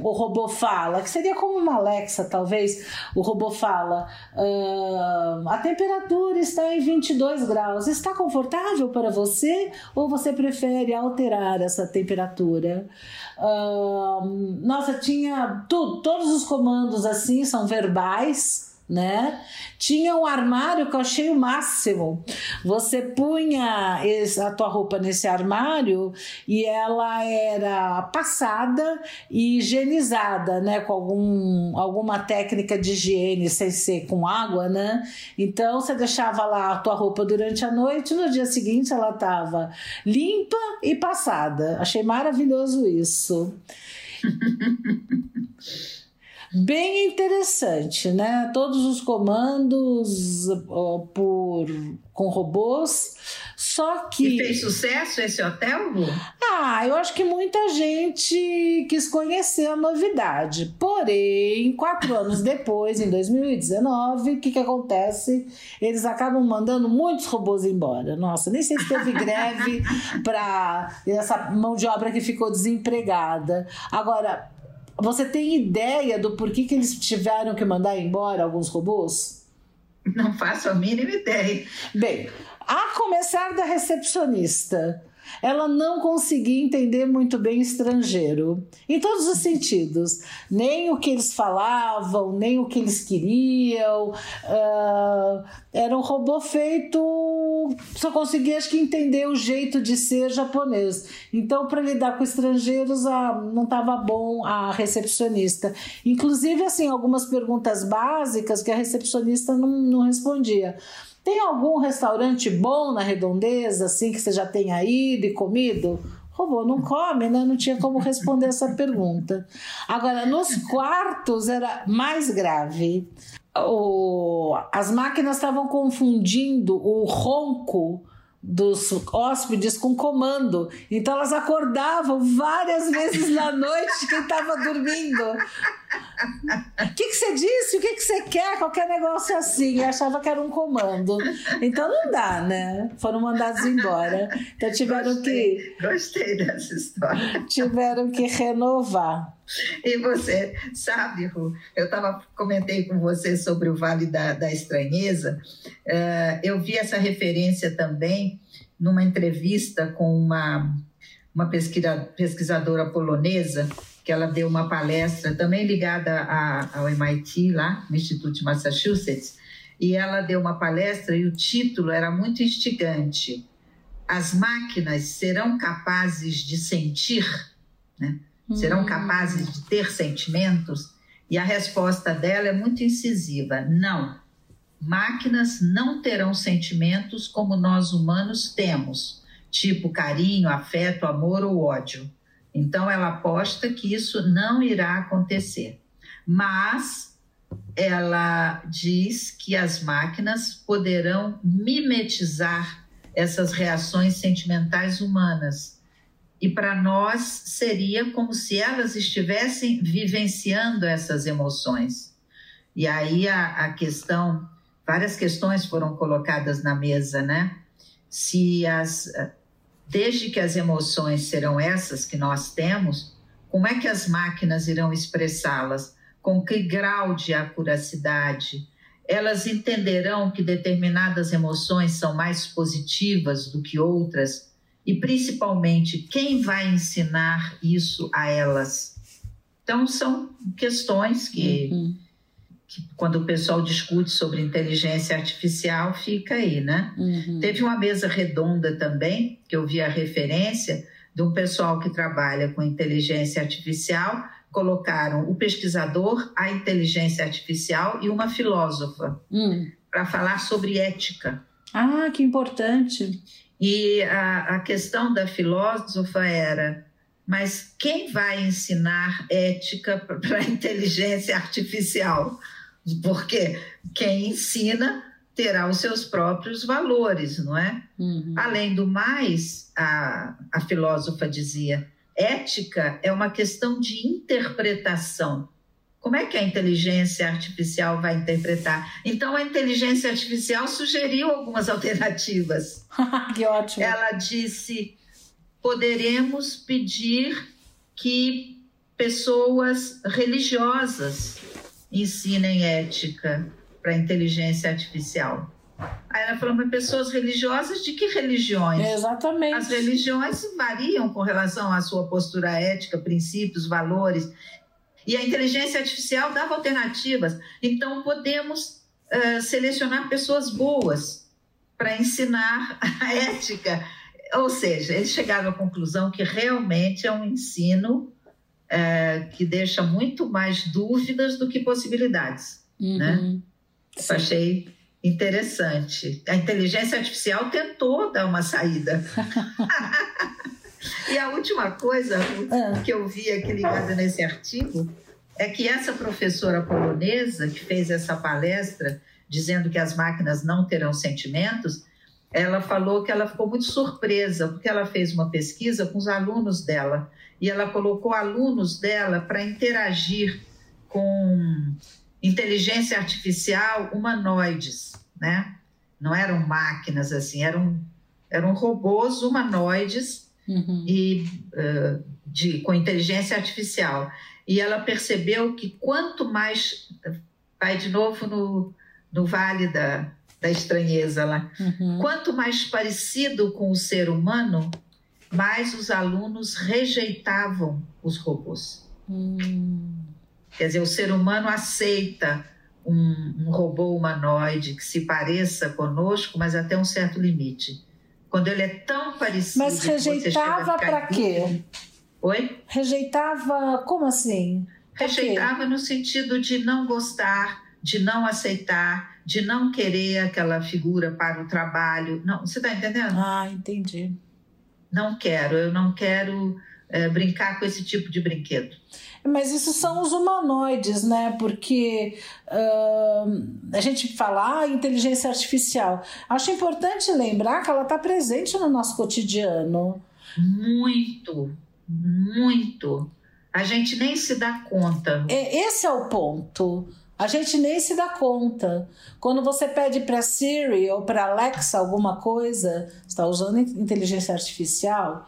o robô fala, que seria como uma Alexa, talvez. O robô fala. Uh, a temperatura está em 22 graus. Está confortável para você ou você prefere alterar essa temperatura? Uh, nossa, tinha tudo, todos os comandos assim são verbais. Né? Tinha um armário que eu achei o máximo. Você punha a tua roupa nesse armário e ela era passada e higienizada, né? Com algum, alguma técnica de higiene sem ser com água, né? Então você deixava lá a tua roupa durante a noite, no dia seguinte ela estava limpa e passada. Achei maravilhoso isso. Bem interessante, né? Todos os comandos por com robôs, só que e fez sucesso esse hotel? Lu? Ah, eu acho que muita gente quis conhecer a novidade. Porém, quatro anos depois, em 2019, o que que acontece? Eles acabam mandando muitos robôs embora. Nossa, nem sei se teve greve para essa mão de obra que ficou desempregada. Agora você tem ideia do porquê que eles tiveram que mandar embora alguns robôs? Não faço a mínima ideia. Bem, a começar da recepcionista. Ela não conseguia entender muito bem estrangeiro, em todos os sentidos. Nem o que eles falavam, nem o que eles queriam. Uh, era um robô feito. Só conseguia, acho que, entender o jeito de ser japonês. Então, para lidar com estrangeiros, ah, não estava bom a recepcionista. Inclusive, assim, algumas perguntas básicas que a recepcionista não, não respondia. Tem algum restaurante bom na redondeza, assim, que você já tenha ido e comido? Robô não come, né? Não tinha como responder essa pergunta. Agora, nos quartos era mais grave. o, as máquinas estavam confundindo o ronco dos hóspedes com comando. Então elas acordavam várias vezes na noite quem estava dormindo. O que, que você disse? O que, que você quer? Qualquer negócio assim. Eu achava que era um comando. Então não dá, né? Foram mandados embora. Então tiveram gostei, que. Gostei dessa história. Tiveram que renovar. E você sabe, Ru, eu tava, comentei com você sobre o Vale da, da Estranheza. Uh, eu vi essa referência também numa entrevista com uma, uma pesquisadora polonesa que ela deu uma palestra também ligada a, ao MIT, lá no Instituto de Massachusetts, e ela deu uma palestra e o título era muito instigante. As máquinas serão capazes de sentir, né? Serão hum. capazes de ter sentimentos? E a resposta dela é muito incisiva: não. Máquinas não terão sentimentos como nós humanos temos, tipo carinho, afeto, amor ou ódio. Então, ela aposta que isso não irá acontecer. Mas ela diz que as máquinas poderão mimetizar essas reações sentimentais humanas. E para nós seria como se elas estivessem vivenciando essas emoções. E aí a, a questão, várias questões foram colocadas na mesa, né? Se as desde que as emoções serão essas que nós temos, como é que as máquinas irão expressá-las? Com que grau de acuracidade? Elas entenderão que determinadas emoções são mais positivas do que outras? E principalmente, quem vai ensinar isso a elas? Então, são questões que. Uhum que quando o pessoal discute sobre inteligência artificial, fica aí, né? Uhum. Teve uma mesa redonda também, que eu vi a referência, de um pessoal que trabalha com inteligência artificial, colocaram o pesquisador, a inteligência artificial e uma filósofa uhum. para falar sobre ética. Ah, que importante! E a, a questão da filósofa era mas quem vai ensinar ética para a inteligência artificial? porque quem ensina terá os seus próprios valores, não é? Uhum. Além do mais, a, a filósofa dizia, ética é uma questão de interpretação. Como é que a inteligência artificial vai interpretar? Então, a inteligência artificial sugeriu algumas alternativas. que ótimo. Ela disse: poderemos pedir que pessoas religiosas ensinem ética para a inteligência artificial. Aí ela falou, mas pessoas religiosas de que religiões? exatamente. As religiões variam com relação à sua postura ética, princípios, valores. E a inteligência artificial dava alternativas. Então, podemos uh, selecionar pessoas boas para ensinar a ética. Ou seja, eles chegaram à conclusão que realmente é um ensino é, que deixa muito mais dúvidas do que possibilidades. Uhum. Né? Achei interessante. A inteligência artificial tentou dar uma saída. e a última coisa ah. que eu vi aqui ligada nesse artigo é que essa professora polonesa que fez essa palestra dizendo que as máquinas não terão sentimentos, ela falou que ela ficou muito surpresa porque ela fez uma pesquisa com os alunos dela e ela colocou alunos dela para interagir com inteligência artificial humanoides, né? Não eram máquinas assim, eram, eram robôs humanoides uhum. e uh, de, com inteligência artificial. E ela percebeu que quanto mais vai de novo no, no vale da, da estranheza lá, uhum. quanto mais parecido com o ser humano, mais os alunos rejeitavam os robôs. Hum. Quer dizer, o ser humano aceita um, um, robô humanoide que se pareça conosco, mas até um certo limite. Quando ele é tão parecido. Mas rejeitava para quê? Oi? Rejeitava, como assim? Pra rejeitava quê? no sentido de não gostar, de não aceitar, de não querer aquela figura para o trabalho. Não, você está entendendo? Ah, entendi não quero, eu não quero é, brincar com esse tipo de brinquedo. Mas isso são os humanoides, né? Porque uh, a gente fala ah, inteligência artificial. Acho importante lembrar que ela está presente no nosso cotidiano. Muito, muito. A gente nem se dá conta. É, esse é o ponto. A gente nem se dá conta. Quando você pede para Siri ou para Alexa alguma coisa, está usando inteligência artificial.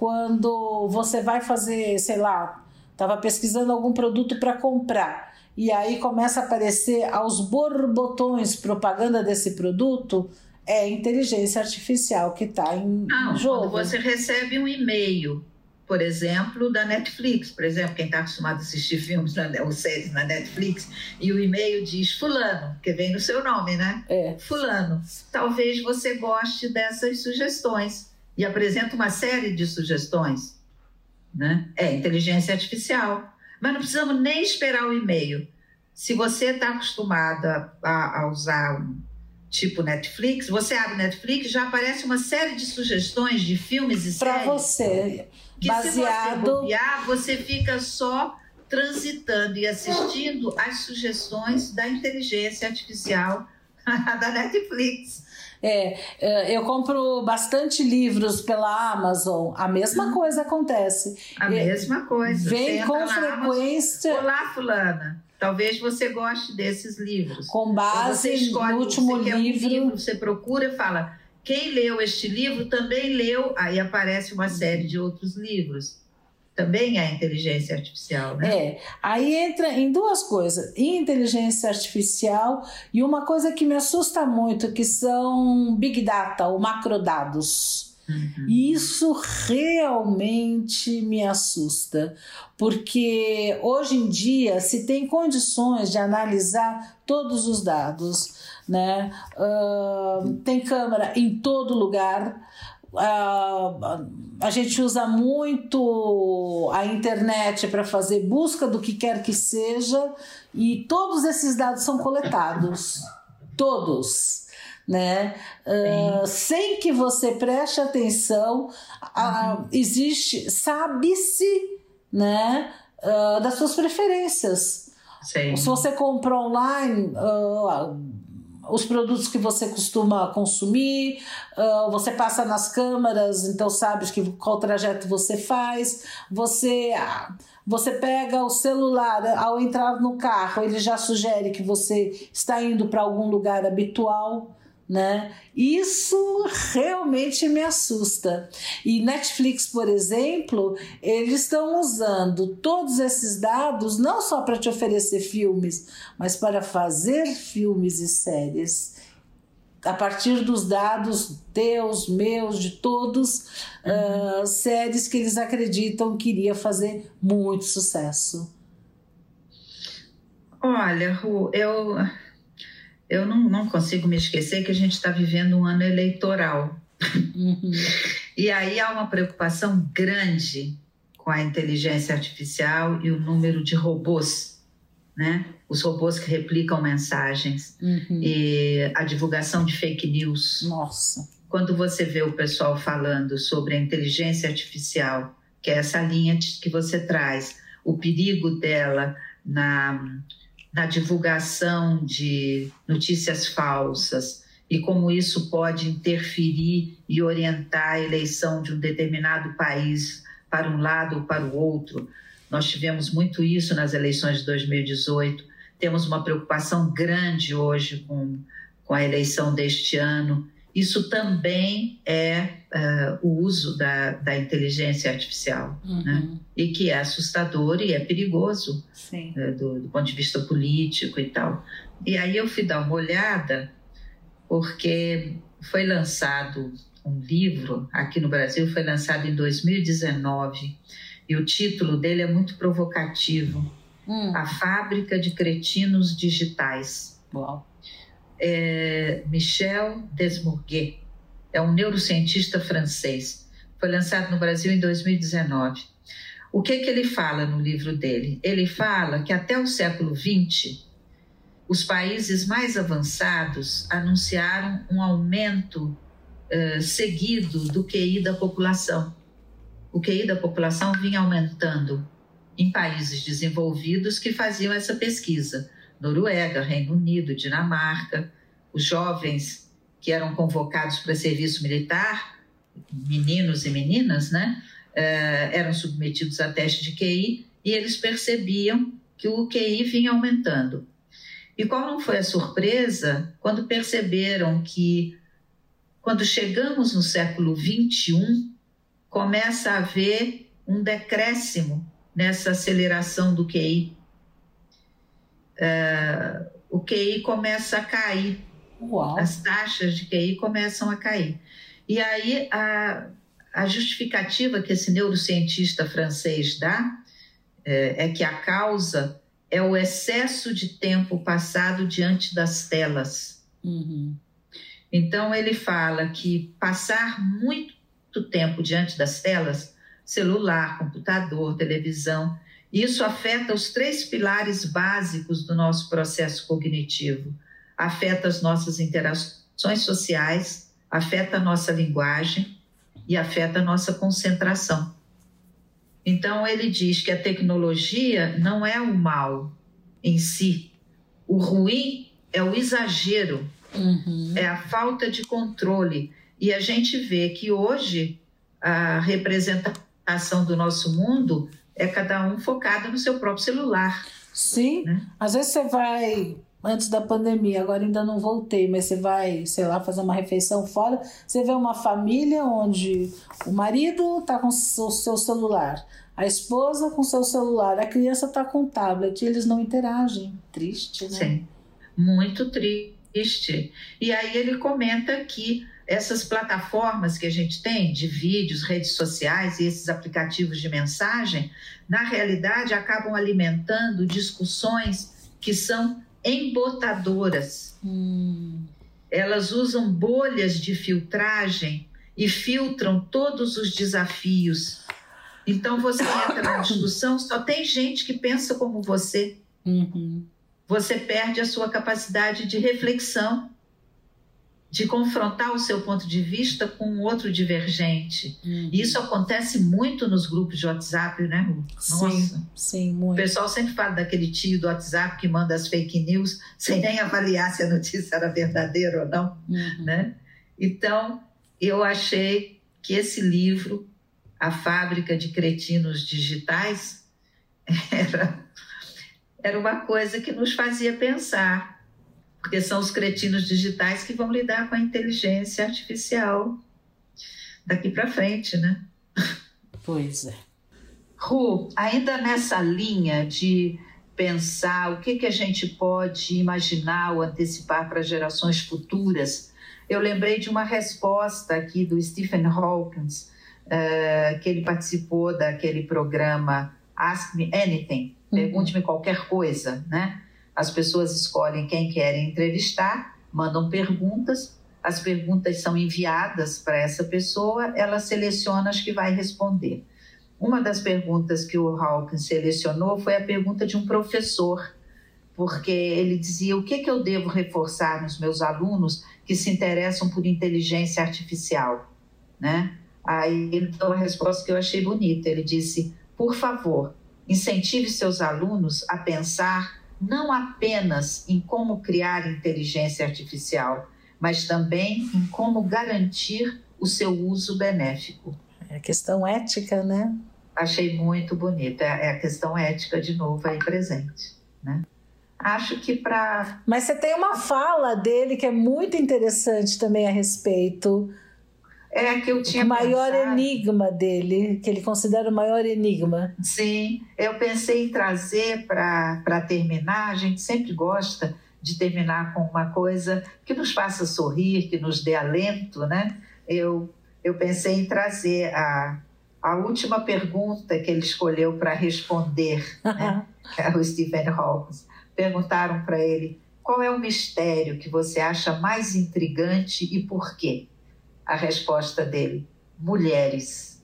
Quando você vai fazer, sei lá, estava pesquisando algum produto para comprar e aí começa a aparecer aos borbotões propaganda desse produto, é inteligência artificial que está em Não, jogo. Quando você recebe um e-mail por exemplo, da Netflix. Por exemplo, quem está acostumado a assistir filmes na, ou séries na Netflix e o e-mail diz Fulano, que vem no seu nome, né? É. Fulano. Talvez você goste dessas sugestões e apresenta uma série de sugestões. Né? É inteligência artificial. Mas não precisamos nem esperar o e-mail. Se você está acostumada a, a usar um tipo Netflix, você abre Netflix, já aparece uma série de sugestões de filmes e Para séries você, que se você baseado. bobear, você fica só transitando e assistindo às sugestões da inteligência artificial da Netflix. É, é, eu compro bastante livros pela Amazon, a mesma coisa acontece. A É, mesma coisa. Vem com frequência, Olá, fulana. Talvez você goste desses livros. com base você escolhe, no último você quer um livro. livro, você procura e fala: quem leu este livro também leu. Aí aparece uma série de outros livros. Também é inteligência artificial, né? É, aí entra em duas coisas: inteligência artificial e uma coisa que me assusta muito, que são big data, ou macrodados. Uhum. E Isso realmente me assusta, porque hoje em dia se tem condições de analisar todos os dados, né? Ah, tem câmera em todo lugar. Ah, a gente usa muito a internet para fazer busca do que quer que seja e todos esses dados são coletados, todos, né? Ah, sem que você preste atenção, ah, existe, sabe-se, né? ah, das suas preferências. Sim. Se você compra online, ah, os produtos que você costuma consumir, ah, você passa nas câmaras, então sabe que, qual trajeto você faz, você. ah, Você pega o celular, ao entrar no carro, ele já sugere que você está indo para algum lugar habitual, né? Isso realmente me assusta. E Netflix, por exemplo, eles estão usando todos esses dados não só para te oferecer filmes, mas para fazer filmes e séries. A partir dos dados teus, meus, de todos, ah, séries que eles acreditam que iria fazer muito sucesso. Olha, Ru, eu, eu não, não consigo me esquecer que a gente está vivendo um ano eleitoral. Uhum. E aí há uma preocupação grande com a inteligência artificial e o número de robôs, né? Os robôs que replicam mensagens Uhum. e a divulgação de fake news. Nossa. Quando você vê o pessoal falando sobre a inteligência artificial, que é essa linha que você traz, o perigo dela na, na divulgação de notícias falsas e como isso pode interferir e orientar a eleição de um determinado país para um lado ou para o outro. Nós tivemos muito isso nas eleições de 2018. Temos uma preocupação grande hoje com, com a eleição deste ano. Isso também é eh, o uso da, da inteligência artificial, né? Uhum. e que é assustador e é perigoso eh, do, do ponto de vista político e tal. E aí eu fui dar uma olhada, porque foi lançado um livro aqui no Brasil, foi lançado em 2019, e o título dele é muito provocativo: Hum. A Fábrica de Cretinos Digitais. Uau. É Michel Desmourguet, é um neurocientista francês. Foi lançado no Brasil em 2019. O que, que ele fala no livro dele? Ele fala que até o século XX, os países mais avançados anunciaram um aumento eh, seguido do QI da população. o QI da população vinha aumentando em países desenvolvidos que faziam essa pesquisa. Noruega, Reino Unido, Dinamarca, os jovens que eram convocados para serviço militar, meninos e meninas, né, eh, eram submetidos a teste de QI e eles percebiam que o QI vinha aumentando. E qual não foi a surpresa quando perceberam que, quando chegamos no século XXI, começa a haver um decréscimo nessa aceleração do QI. Uh, o QI começa a cair. Uau. As taxas de QI começam a cair. E aí a, a justificativa que esse neurocientista francês dá é, é que a causa é o excesso de tempo passado diante das telas. Uhum. Então ele fala que passar muito tempo diante das telas celular, computador, televisão. Isso afeta os três pilares básicos do nosso processo cognitivo. Afeta as nossas interações sociais, afeta a nossa linguagem e afeta a nossa concentração. Então, ele diz que a tecnologia não é o mal em si. O ruim é o exagero, uhum. é a falta de controle. E a gente vê que hoje a representação ação do nosso mundo é cada um focado no seu próprio celular. Sim, né? às vezes você vai antes da pandemia, agora ainda não voltei, mas você vai, sei lá, fazer uma refeição fora, você vê uma família onde o marido tá com o seu celular, a esposa com o seu celular, a criança tá com o tablet, e eles não interagem. Triste, né? Sim, muito triste. E aí ele comenta que essas plataformas que a gente tem de vídeos, redes sociais e esses aplicativos de mensagem, na realidade acabam alimentando discussões que são embotadoras. Hum. Elas usam bolhas de filtragem e filtram todos os desafios. Então você entra na discussão, só tem gente que pensa como você. Uhum. Você perde a sua capacidade de reflexão de confrontar o seu ponto de vista com outro divergente. E isso acontece muito nos grupos de WhatsApp, né, Ru? Nossa. Sim, sim, O muito. pessoal sempre fala daquele tio do WhatsApp que manda as fake news sem nem avaliar se a notícia era verdadeira ou não, Uhum. né? Então, eu achei que esse livro, A Fábrica de Cretinos Digitais, era, era uma coisa que nos fazia pensar porque são os cretinos digitais que vão lidar com a inteligência artificial daqui para frente, né? Pois é. Ru, ainda nessa linha de pensar o que, que a gente pode imaginar ou antecipar para gerações futuras, eu lembrei de uma resposta aqui do Stephen Hawking, uh, que ele participou daquele programa Ask Me Anything, pergunte-me qualquer coisa, né? As pessoas escolhem quem querem entrevistar, mandam perguntas, as perguntas são enviadas para essa pessoa, ela seleciona as que vai responder. Uma das perguntas que o Hawkins selecionou foi a pergunta de um professor, porque ele dizia: o que, que eu devo reforçar nos meus alunos que se interessam por inteligência artificial? Né? Aí ele deu uma resposta que eu achei bonita. Ele disse: por favor, incentive seus alunos a pensar não apenas em como criar inteligência artificial, mas também em como garantir o seu uso benéfico. É questão ética, né? Achei muito bonita. É a questão ética de novo aí presente, né? Acho que para. Mas você tem uma fala dele que é muito interessante também a respeito. É que eu tinha o maior pensado... enigma dele, que ele considera o maior enigma. Sim, eu pensei em trazer para terminar. A gente sempre gosta de terminar com uma coisa que nos faça sorrir, que nos dê alento, né? Eu, eu pensei em trazer a, a última pergunta que ele escolheu para responder, né? é o Stephen Hawking. Perguntaram para ele qual é o mistério que você acha mais intrigante e por quê? A resposta dele: mulheres.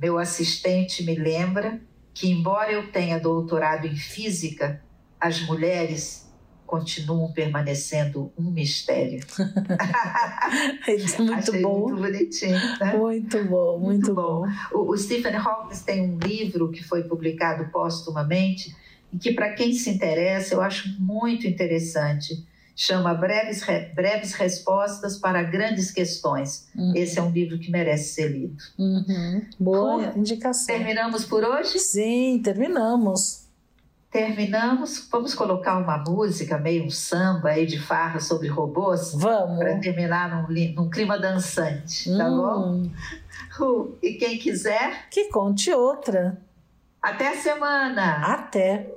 Meu assistente me lembra que, embora eu tenha doutorado em física, as mulheres continuam permanecendo um mistério. muito Achei bom. Muito bonitinho, né? Muito bom, muito, bom. O, o Stephen Hawking tem um livro que foi publicado póstumamente e que, para quem se interessa, eu acho muito interessante. Chama Breves, Re- Breves Respostas para Grandes Questões. Uhum. Esse é um livro que merece ser lido. Uhum. Boa Bom, indicação. Terminamos por hoje? Sim, terminamos. Terminamos. Vamos colocar uma música, meio um samba aí de farra sobre robôs? Vamos. Para terminar num, num clima dançante, tá bom? Hum, Ru, E quem quiser, que conte outra. até a semana! Até.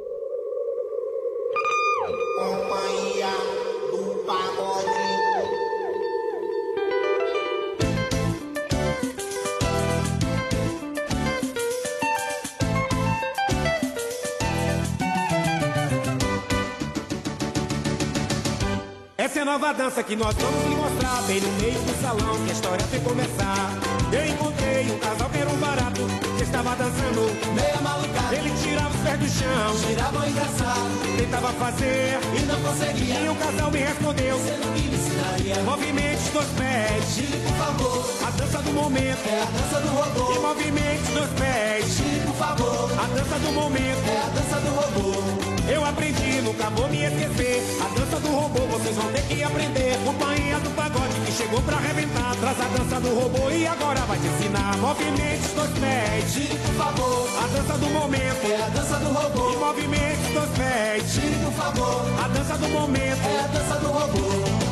Essa é a nova dança que nós vamos lhe mostrar. Bem no meio do salão que a história vai começar. Eu encontrei um casal que era um barato Que estava dançando meia malucada. Ele tirava os pés do chão Tirava engraçado. Tentava fazer e não conseguia. E o casal me respondeu Sendo que me ensinaria. Movimentos dos pés. Tire por favor. A dança do momento É a dança do robô. E movimentos dos pés. Tire por favor. A dança do momento É a dança do robô eu aprendi, nunca vou me esquecer. A dança do robô, vocês vão ter que aprender. Companhia do pagode que chegou pra arrebentar. Traz a dança do robô e agora vai te ensinar. Movimentos dos pés, tire por favor. A dança do momento é a dança do robô. E movimentos dos pés, tire por favor. A dança do momento é a dança do robô.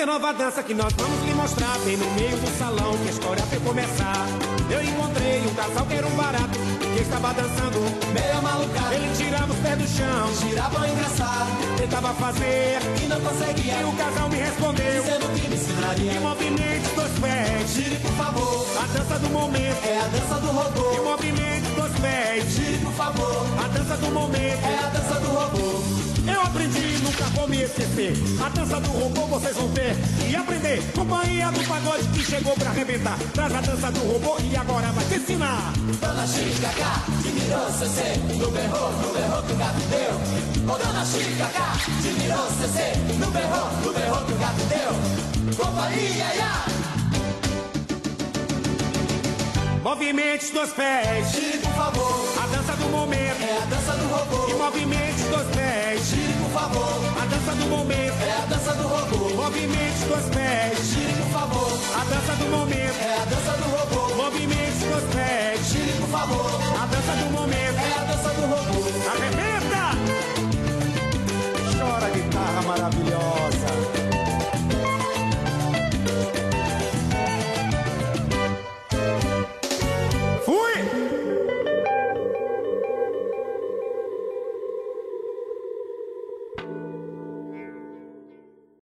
Essa é nova dança que nós vamos lhe mostrar. Bem no meio do salão que a história vai começar. Eu encontrei um casal que era um barato. Que estava dançando meio malucado. Ele tirava os pés do chão. Tirava engraçado. Tentava fazer e não conseguia. E o casal me respondeu. Dizendo que me ensinaria. E movimentos dos pés. Tire, por favor. A dança do momento. É a dança do robô. E movimentos dos pés. Tire, por favor. A dança do momento. É a dança do robô. Eu aprendi, nunca vou me esquecer. A dança do robô vocês vão ter e aprender. Companhia do pagode que chegou pra arrebentar. Traz a dança do robô e agora vai te ensinar. Dona Chica K, te mirou CC, no berrou, no berrou que o gato deu. Ô Dona Chica K, te mirou CC, no berrou, no berrou que o gato deu. Companhia, ya! Movimentos dos pés. Tire, por favor dança do momento. É a dança do robô. E dos pés. Gire, por favor. A dança do momento. É a dança do robô. Movimento dos pés. Gire, por favor. A dança do momento. É a dança do robô. Movimento dos pés. Gire, por favor. A dança do momento. É a dança do robô. Arrebenta! Chora guitarra maravilhosa.